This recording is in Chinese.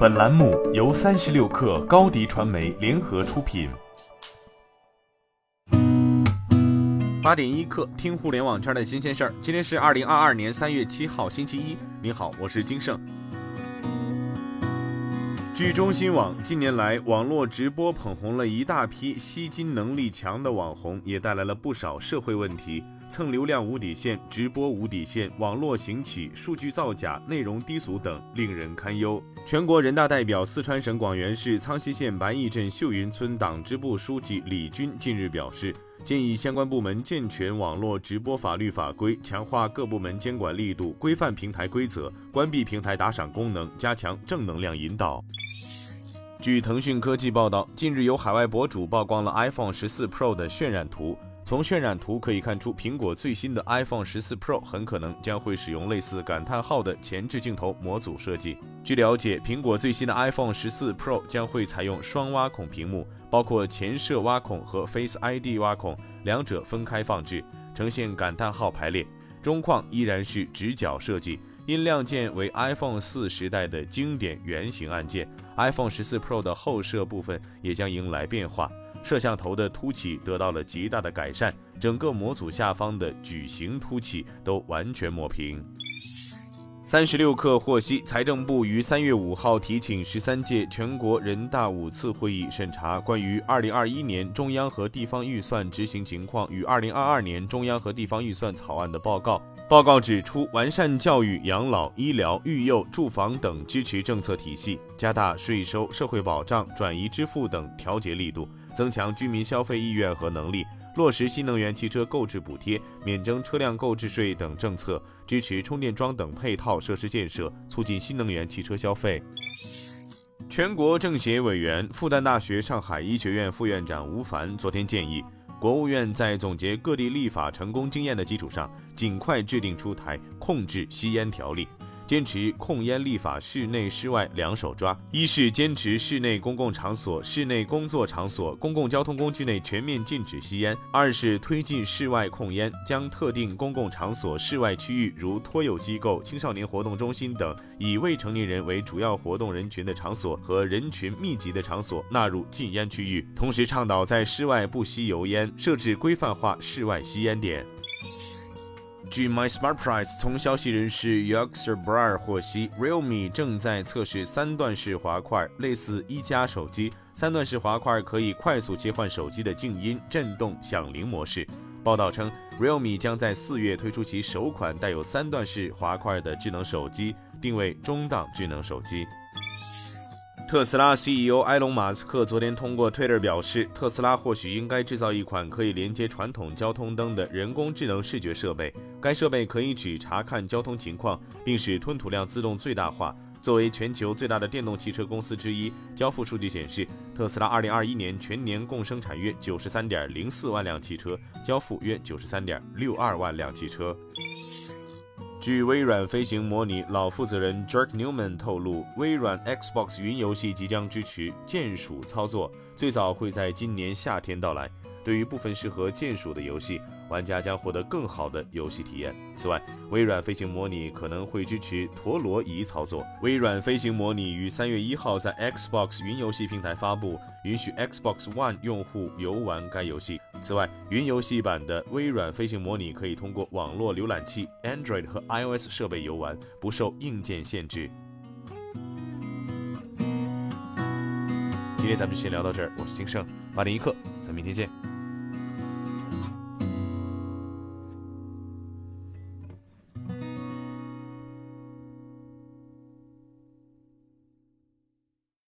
本栏目由三十六氪高低传媒联合出品。八点一刻，听互联网圈的新鲜事儿。今天是二零二二年三月七号，星期一。您好，我是金盛。据中新网，近年来网络直播捧红了一大批吸金能力强的网红，也带来了不少社会问题。蹭流量无底线，直播无底线，网络行乞，数据造假，内容低俗等，令人堪忧。全国人大代表、四川省广元市苍溪县白义镇秀云村党支部书记李军近日表示，建议相关部门健全网络直播法律法规，强化各部门监管力度，规范平台规则，关闭平台打赏功能，加强正能量引导。据腾讯科技报道，近日有海外博主曝光了 iPhone 十四 Pro 的渲染图。从渲染图可以看出，苹果最新的 iPhone 十四 Pro 很可能将会使用类似感叹号的前置镜头模组设计。据了解，苹果最新的 iPhone 十四 Pro 将会采用双挖孔屏幕，包括前摄挖孔和 Face ID 挖孔，两者分开放置，呈现感叹号排列。中框依然是直角设计，音量键为 iPhone 四时代的经典圆形按键。iPhone 十四 Pro 的后摄部分也将迎来变化。摄像头的凸起得到了极大的改善，整个模组下方的矩形凸起都完全抹平。三十六氪获悉，财政部于三月五号提请十三届全国人大五次会议审查关于二零二一年中央和地方预算执行情况与二零二二年中央和地方预算草案的报告。报告指出，完善教育、养老、医疗、育幼、住房等支持政策体系，加大税收、社会保障、转移支付等调节力度。增强居民消费意愿和能力，落实新能源汽车购置补贴、免征车辆购置税等政策，支持充电桩等配套设施建设，促进新能源汽车消费。全国政协委员、复旦大学上海医学院副院长吴凡昨天建议，国务院在总结各地立法成功经验的基础上，尽快制定出台控制吸烟条例。坚持控烟立法，室内室外两手抓。一是坚持室内公共场所、室内工作场所、公共交通工具内全面禁止吸烟；二是推进室外控烟，将特定公共场所室外区域，如托幼机构、青少年活动中心等以未成年人为主要活动人群的场所和人群密集的场所纳入禁烟区域。同时，倡导在室外不吸油烟，设置规范化室外吸烟点。据 My Smart Price 从消息人士 y o x e r Brar 获悉，Realme 正在测试三段式滑块，类似一加手机。三段式滑块可以快速切换手机的静音、震动、响铃模式。报道称，Realme 将在四月推出其首款带有三段式滑块的智能手机，定位中档智能手机。特斯拉 CEO 埃隆·马斯克昨天通过 Twitter 表示，特斯拉或许应该制造一款可以连接传统交通灯的人工智能视觉设备。该设备可以只查看交通情况，并使吞吐量自动最大化。作为全球最大的电动汽车公司之一，交付数据显示，特斯拉2021年全年共生产约93.04万辆汽车，交付约93.62万辆汽车。据微软飞行模拟老负责人 Jerk Newman 透露，微软 Xbox 云游戏即将支持键鼠操作，最早会在今年夏天到来。对于部分适合键鼠的游戏，玩家将获得更好的游戏体验。此外，微软飞行模拟可能会支持陀螺仪操作。微软飞行模拟于三月一号在 Xbox 云游戏平台发布，允许 Xbox One 用户游玩该游戏。此外，云游戏版的微软飞行模拟可以通过网络浏览器、Android 和 iOS 设备游玩，不受硬件限制。今天咱们就先聊到这儿，我是金盛，八点一刻，咱明天见。